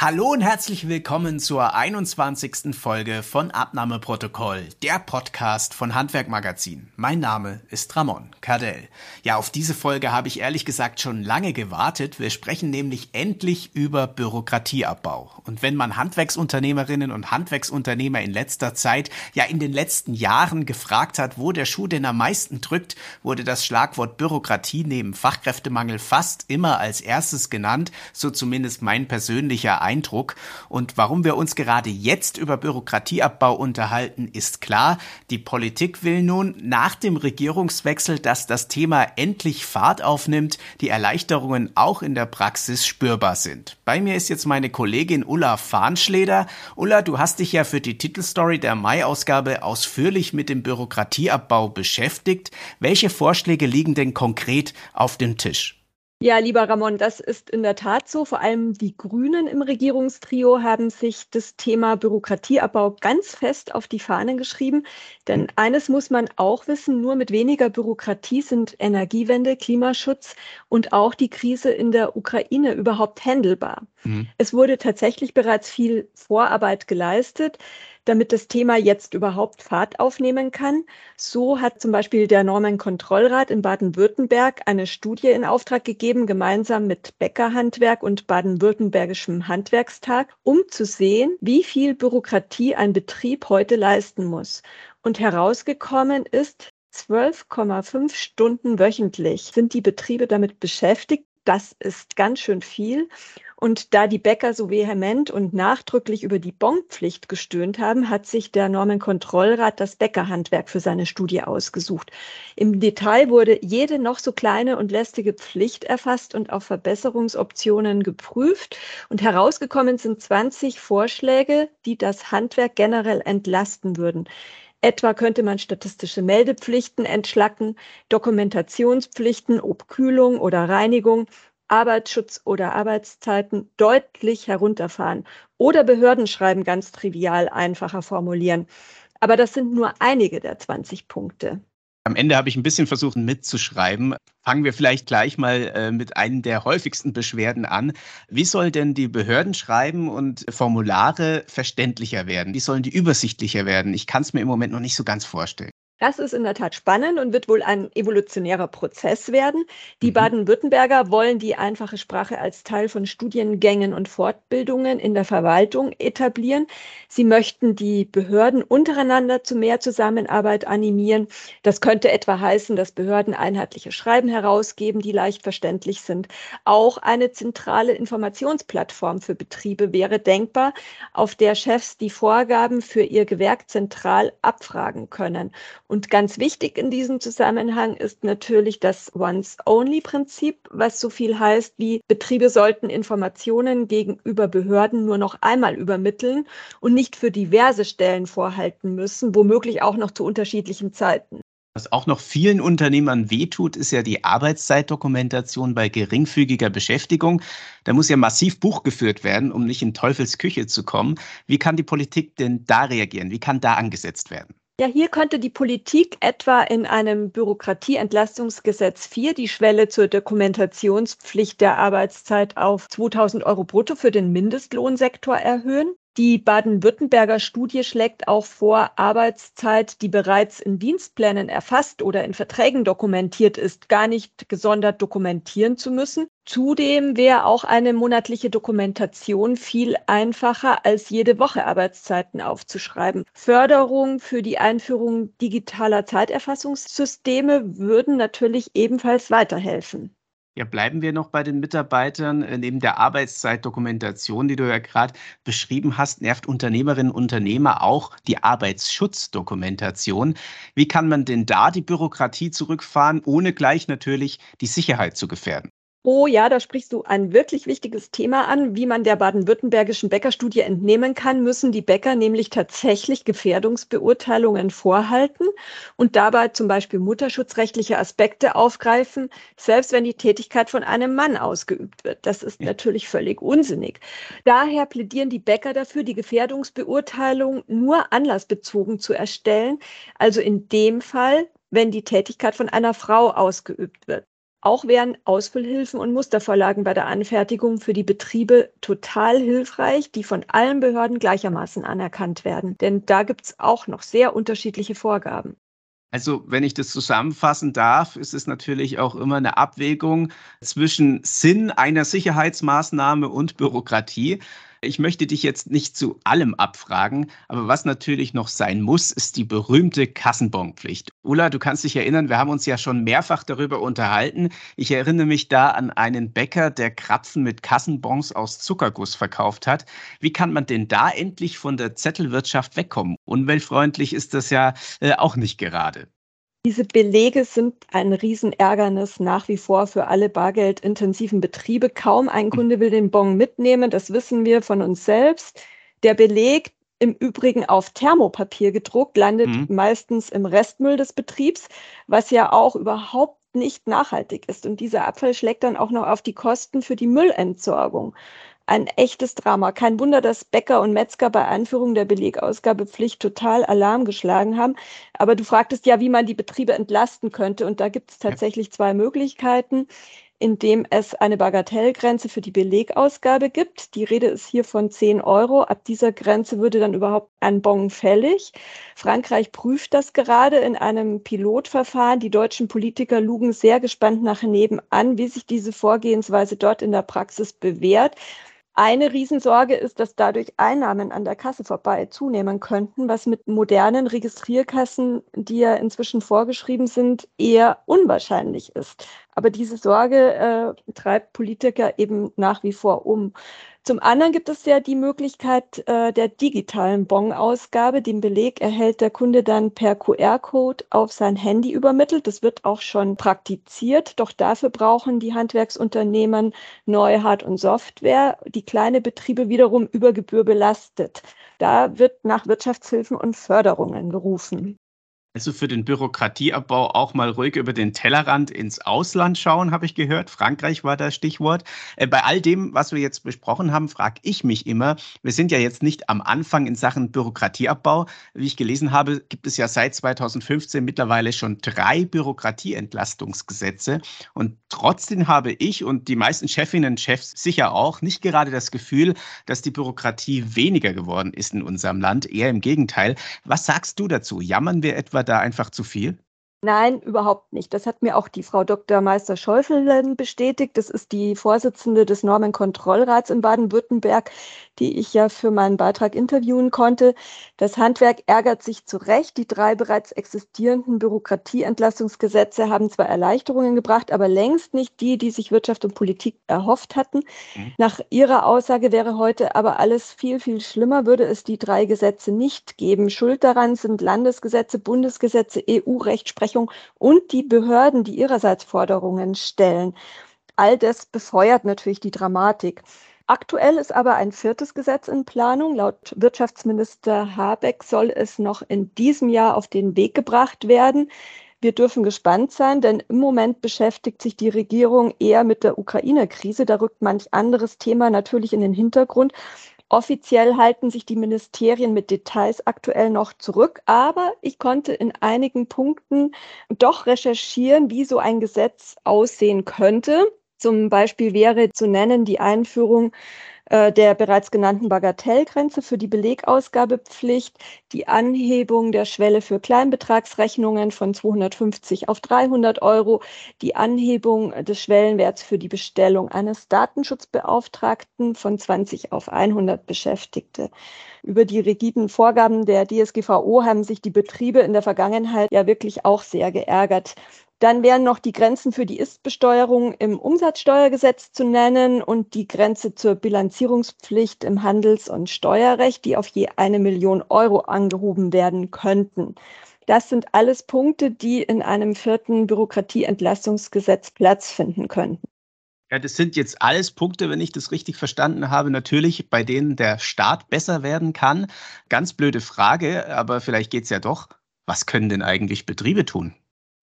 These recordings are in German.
Hallo und herzlich willkommen zur 21. Folge von Abnahmeprotokoll, der Podcast von Handwerk Magazin. Mein Name ist Ramon Cardell. Ja, auf diese Folge habe ich ehrlich gesagt schon lange gewartet. Wir sprechen nämlich endlich über Bürokratieabbau. Und wenn man Handwerksunternehmerinnen und Handwerksunternehmer in letzter Zeit, ja in den letzten Jahren gefragt hat, wo der Schuh denn am meisten drückt, wurde das Schlagwort Bürokratie neben Fachkräftemangel fast immer als erstes genannt, so zumindest mein persönlicher Eindruck. Und warum wir uns gerade jetzt über Bürokratieabbau unterhalten, ist klar. Die Politik will nun nach dem Regierungswechsel, dass das Thema endlich Fahrt aufnimmt, die Erleichterungen auch in der Praxis spürbar sind. Bei mir ist jetzt meine Kollegin Ulla Fahnschleder. Ulla, du hast dich ja für die Titelstory der Mai-Ausgabe ausführlich mit dem Bürokratieabbau beschäftigt. Welche Vorschläge liegen denn konkret auf dem Tisch? Ja, lieber Ramon, das ist in der Tat so. Vor allem die Grünen im Regierungstrio haben sich das Thema Bürokratieabbau ganz fest auf die Fahnen geschrieben. Denn eines muss man auch wissen, nur mit weniger Bürokratie sind Energiewende, Klimaschutz und auch die Krise in der Ukraine überhaupt handelbar. Mhm. Es wurde tatsächlich bereits viel Vorarbeit geleistet damit das Thema jetzt überhaupt Fahrt aufnehmen kann. So hat zum Beispiel der Normenkontrollrat in Baden-Württemberg eine Studie in Auftrag gegeben, gemeinsam mit Bäckerhandwerk und baden-württembergischem Handwerkstag, um zu sehen, wie viel Bürokratie ein Betrieb heute leisten muss. Und herausgekommen ist, 12,5 Stunden wöchentlich sind die Betriebe damit beschäftigt. Das ist ganz schön viel. Und da die Bäcker so vehement und nachdrücklich über die Bonpflicht gestöhnt haben, hat sich der Normenkontrollrat das Bäckerhandwerk für seine Studie ausgesucht. Im Detail wurde jede noch so kleine und lästige Pflicht erfasst und auf Verbesserungsoptionen geprüft. Und herausgekommen sind 20 Vorschläge, die das Handwerk generell entlasten würden. Etwa könnte man statistische Meldepflichten entschlacken, Dokumentationspflichten ob Kühlung oder Reinigung, Arbeitsschutz oder Arbeitszeiten deutlich herunterfahren oder Behördenschreiben ganz trivial einfacher formulieren. Aber das sind nur einige der 20 Punkte. Am Ende habe ich ein bisschen versucht mitzuschreiben. Fangen wir vielleicht gleich mal äh, mit einem der häufigsten Beschwerden an. Wie soll denn die Behördenschreiben und Formulare verständlicher werden? Wie sollen die übersichtlicher werden? Ich kann es mir im Moment noch nicht so ganz vorstellen. Das ist in der Tat spannend und wird wohl ein evolutionärer Prozess werden. Die mhm. Baden-Württemberger wollen die einfache Sprache als Teil von Studiengängen und Fortbildungen in der Verwaltung etablieren. Sie möchten die Behörden untereinander zu mehr Zusammenarbeit animieren. Das könnte etwa heißen, dass Behörden einheitliche Schreiben herausgeben, die leicht verständlich sind. Auch eine zentrale Informationsplattform für Betriebe wäre denkbar, auf der Chefs die Vorgaben für ihr Gewerk zentral abfragen können. Und ganz wichtig in diesem Zusammenhang ist natürlich das Once-Only-Prinzip, was so viel heißt wie Betriebe sollten Informationen gegenüber Behörden nur noch einmal übermitteln und nicht für diverse Stellen vorhalten müssen, womöglich auch noch zu unterschiedlichen Zeiten. Was auch noch vielen Unternehmern wehtut, ist ja die Arbeitszeitdokumentation bei geringfügiger Beschäftigung. Da muss ja massiv Buch geführt werden, um nicht in Teufels Küche zu kommen. Wie kann die Politik denn da reagieren? Wie kann da angesetzt werden? Ja, hier könnte die Politik etwa in einem Bürokratieentlastungsgesetz 4 die Schwelle zur Dokumentationspflicht der Arbeitszeit auf 2000 Euro brutto für den Mindestlohnsektor erhöhen. Die Baden-Württemberger Studie schlägt auch vor, Arbeitszeit, die bereits in Dienstplänen erfasst oder in Verträgen dokumentiert ist, gar nicht gesondert dokumentieren zu müssen. Zudem wäre auch eine monatliche Dokumentation viel einfacher, als jede Woche Arbeitszeiten aufzuschreiben. Förderung für die Einführung digitaler Zeiterfassungssysteme würden natürlich ebenfalls weiterhelfen. Ja, bleiben wir noch bei den Mitarbeitern. Äh, neben der Arbeitszeitdokumentation, die du ja gerade beschrieben hast, nervt Unternehmerinnen und Unternehmer auch die Arbeitsschutzdokumentation. Wie kann man denn da die Bürokratie zurückfahren, ohne gleich natürlich die Sicherheit zu gefährden? Oh ja, da sprichst du ein wirklich wichtiges Thema an. Wie man der baden-württembergischen Bäckerstudie entnehmen kann, müssen die Bäcker nämlich tatsächlich Gefährdungsbeurteilungen vorhalten und dabei zum Beispiel mutterschutzrechtliche Aspekte aufgreifen, selbst wenn die Tätigkeit von einem Mann ausgeübt wird. Das ist ja. natürlich völlig unsinnig. Daher plädieren die Bäcker dafür, die Gefährdungsbeurteilung nur anlassbezogen zu erstellen, also in dem Fall, wenn die Tätigkeit von einer Frau ausgeübt wird. Auch wären Ausfüllhilfen und Mustervorlagen bei der Anfertigung für die Betriebe total hilfreich, die von allen Behörden gleichermaßen anerkannt werden. Denn da gibt es auch noch sehr unterschiedliche Vorgaben. Also, wenn ich das zusammenfassen darf, ist es natürlich auch immer eine Abwägung zwischen Sinn einer Sicherheitsmaßnahme und Bürokratie. Ich möchte dich jetzt nicht zu allem abfragen, aber was natürlich noch sein muss, ist die berühmte Kassenbonpflicht. Ulla, du kannst dich erinnern, wir haben uns ja schon mehrfach darüber unterhalten. Ich erinnere mich da an einen Bäcker, der Krapfen mit Kassenbons aus Zuckerguss verkauft hat. Wie kann man denn da endlich von der Zettelwirtschaft wegkommen? Umweltfreundlich ist das ja äh, auch nicht gerade. Diese Belege sind ein Riesenärgernis nach wie vor für alle bargeldintensiven Betriebe. Kaum ein Kunde will den Bon mitnehmen, das wissen wir von uns selbst. Der Beleg, im Übrigen auf Thermopapier gedruckt, landet mhm. meistens im Restmüll des Betriebs, was ja auch überhaupt nicht nachhaltig ist. Und dieser Abfall schlägt dann auch noch auf die Kosten für die Müllentsorgung ein echtes Drama. Kein Wunder, dass Bäcker und Metzger bei Einführung der Belegausgabepflicht total Alarm geschlagen haben. Aber du fragtest ja, wie man die Betriebe entlasten könnte. Und da gibt es tatsächlich zwei Möglichkeiten indem es eine Bagatellgrenze für die Belegausgabe gibt. Die Rede ist hier von 10 Euro. Ab dieser Grenze würde dann überhaupt ein Bon fällig. Frankreich prüft das gerade in einem Pilotverfahren. Die deutschen Politiker lugen sehr gespannt nach nebenan, wie sich diese Vorgehensweise dort in der Praxis bewährt. Eine Riesensorge ist, dass dadurch Einnahmen an der Kasse vorbei zunehmen könnten, was mit modernen Registrierkassen, die ja inzwischen vorgeschrieben sind, eher unwahrscheinlich ist. Aber diese Sorge äh, treibt Politiker eben nach wie vor um. Zum anderen gibt es ja die Möglichkeit äh, der digitalen Bon-Ausgabe. Den Beleg erhält der Kunde dann per QR-Code auf sein Handy übermittelt. Das wird auch schon praktiziert. Doch dafür brauchen die Handwerksunternehmen neue Hard- und Software, die kleine Betriebe wiederum über Gebühr belastet. Da wird nach Wirtschaftshilfen und Förderungen gerufen. Also für den Bürokratieabbau auch mal ruhig über den Tellerrand ins Ausland schauen, habe ich gehört. Frankreich war das Stichwort. Äh, bei all dem, was wir jetzt besprochen haben, frage ich mich immer, wir sind ja jetzt nicht am Anfang in Sachen Bürokratieabbau. Wie ich gelesen habe, gibt es ja seit 2015 mittlerweile schon drei Bürokratieentlastungsgesetze. Und trotzdem habe ich und die meisten Chefinnen und Chefs sicher auch nicht gerade das Gefühl, dass die Bürokratie weniger geworden ist in unserem Land. Eher im Gegenteil. Was sagst du dazu? Jammern wir etwa da einfach zu viel? Nein, überhaupt nicht. Das hat mir auch die Frau Dr. Meister-Schäufelen bestätigt. Das ist die Vorsitzende des Normenkontrollrats in Baden-Württemberg, die ich ja für meinen Beitrag interviewen konnte. Das Handwerk ärgert sich zu Recht. Die drei bereits existierenden Bürokratieentlastungsgesetze haben zwar Erleichterungen gebracht, aber längst nicht die, die sich Wirtschaft und Politik erhofft hatten. Mhm. Nach ihrer Aussage wäre heute aber alles viel, viel schlimmer, würde es die drei Gesetze nicht geben. Schuld daran sind Landesgesetze, Bundesgesetze, EU-Rechtsprechung Rechtsprechung und die Behörden, die ihrerseits Forderungen stellen. All das befeuert natürlich die Dramatik. Aktuell ist aber ein viertes Gesetz in Planung. Laut Wirtschaftsminister Habeck soll es noch in diesem Jahr auf den Weg gebracht werden. Wir dürfen gespannt sein, denn im Moment beschäftigt sich die Regierung eher mit der Ukraine-Krise. Da rückt manch anderes Thema natürlich in den Hintergrund. Offiziell halten sich die Ministerien mit Details aktuell noch zurück, aber ich konnte in einigen Punkten doch recherchieren, wie so ein Gesetz aussehen könnte. Zum Beispiel wäre zu nennen die Einführung äh, der bereits genannten Bagatellgrenze für die Belegausgabepflicht, die Anhebung der Schwelle für Kleinbetragsrechnungen von 250 auf 300 Euro, die Anhebung des Schwellenwerts für die Bestellung eines Datenschutzbeauftragten von 20 auf 100 Beschäftigte. Über die rigiden Vorgaben der DSGVO haben sich die Betriebe in der Vergangenheit ja wirklich auch sehr geärgert. Dann wären noch die Grenzen für die Ist-Besteuerung im Umsatzsteuergesetz zu nennen und die Grenze zur Bilanzierungspflicht im Handels- und Steuerrecht, die auf je eine Million Euro angehoben werden könnten. Das sind alles Punkte, die in einem vierten Bürokratieentlastungsgesetz Platz finden könnten. Ja, das sind jetzt alles Punkte, wenn ich das richtig verstanden habe, natürlich, bei denen der Staat besser werden kann. Ganz blöde Frage, aber vielleicht geht es ja doch. Was können denn eigentlich Betriebe tun?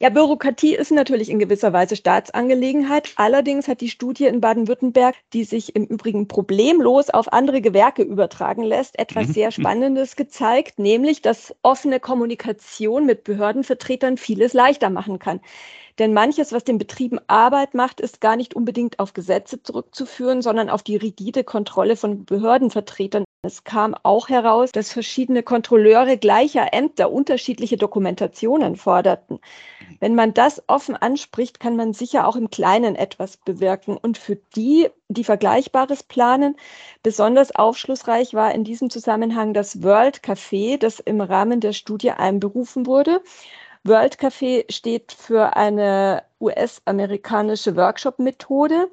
Ja, Bürokratie ist natürlich in gewisser Weise Staatsangelegenheit. Allerdings hat die Studie in Baden-Württemberg, die sich im Übrigen problemlos auf andere Gewerke übertragen lässt, etwas mhm. sehr Spannendes gezeigt, nämlich, dass offene Kommunikation mit Behördenvertretern vieles leichter machen kann. Denn manches, was den Betrieben Arbeit macht, ist gar nicht unbedingt auf Gesetze zurückzuführen, sondern auf die rigide Kontrolle von Behördenvertretern. Es kam auch heraus, dass verschiedene Kontrolleure gleicher Ämter unterschiedliche Dokumentationen forderten. Wenn man das offen anspricht, kann man sicher auch im Kleinen etwas bewirken. Und für die, die Vergleichbares planen, besonders aufschlussreich war in diesem Zusammenhang das World Café, das im Rahmen der Studie einberufen wurde. World Café steht für eine US-amerikanische Workshop-Methode,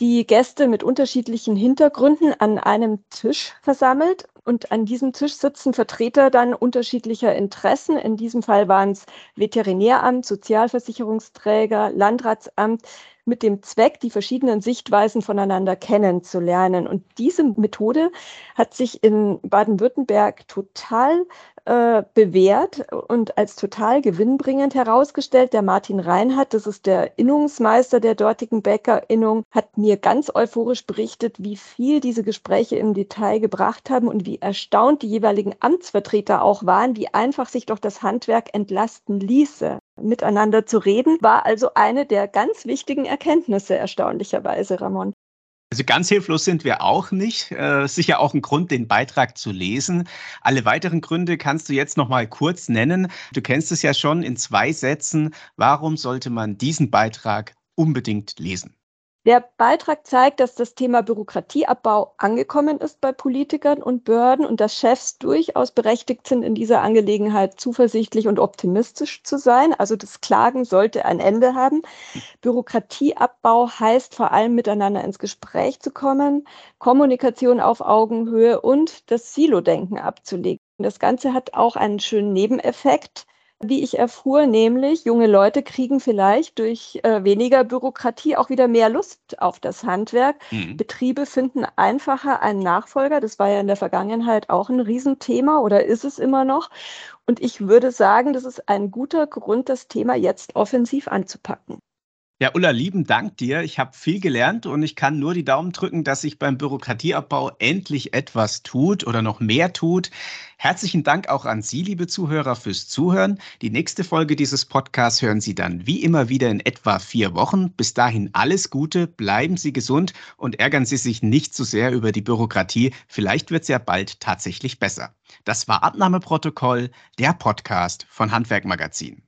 die Gäste mit unterschiedlichen Hintergründen an einem Tisch versammelt. Und an diesem Tisch sitzen Vertreter dann unterschiedlicher Interessen. In diesem Fall waren es Veterinäramt, Sozialversicherungsträger, Landratsamt, mit dem Zweck, die verschiedenen Sichtweisen voneinander kennenzulernen. Und diese Methode hat sich in Baden-Württemberg total äh, bewährt und als total gewinnbringend herausgestellt. Der Martin Reinhardt, das ist der Innungsmeister der dortigen Bäckerinnung, hat mir ganz euphorisch berichtet, wie viel diese Gespräche im Detail gebracht haben und wie erstaunt die jeweiligen Amtsvertreter auch waren, wie einfach sich doch das Handwerk entlasten ließe miteinander zu reden, war also eine der ganz wichtigen Erkenntnisse erstaunlicherweise, Ramon. Also ganz hilflos sind wir auch nicht. Äh, sicher auch ein Grund, den Beitrag zu lesen. Alle weiteren Gründe kannst du jetzt noch mal kurz nennen. Du kennst es ja schon in zwei Sätzen. Warum sollte man diesen Beitrag unbedingt lesen? Der Beitrag zeigt, dass das Thema Bürokratieabbau angekommen ist bei Politikern und Behörden und dass Chefs durchaus berechtigt sind, in dieser Angelegenheit zuversichtlich und optimistisch zu sein. Also das Klagen sollte ein Ende haben. Bürokratieabbau heißt vor allem miteinander ins Gespräch zu kommen, Kommunikation auf Augenhöhe und das Silo-Denken abzulegen. Das Ganze hat auch einen schönen Nebeneffekt wie ich erfuhr, nämlich junge Leute kriegen vielleicht durch äh, weniger Bürokratie auch wieder mehr Lust auf das Handwerk. Mhm. Betriebe finden einfacher einen Nachfolger. Das war ja in der Vergangenheit auch ein Riesenthema oder ist es immer noch. Und ich würde sagen, das ist ein guter Grund, das Thema jetzt offensiv anzupacken. Ja, Ulla, lieben Dank dir. Ich habe viel gelernt und ich kann nur die Daumen drücken, dass sich beim Bürokratieabbau endlich etwas tut oder noch mehr tut. Herzlichen Dank auch an Sie, liebe Zuhörer, fürs Zuhören. Die nächste Folge dieses Podcasts hören Sie dann wie immer wieder in etwa vier Wochen. Bis dahin alles Gute, bleiben Sie gesund und ärgern Sie sich nicht zu so sehr über die Bürokratie. Vielleicht wird es ja bald tatsächlich besser. Das war Abnahmeprotokoll, der Podcast von Handwerk Magazin.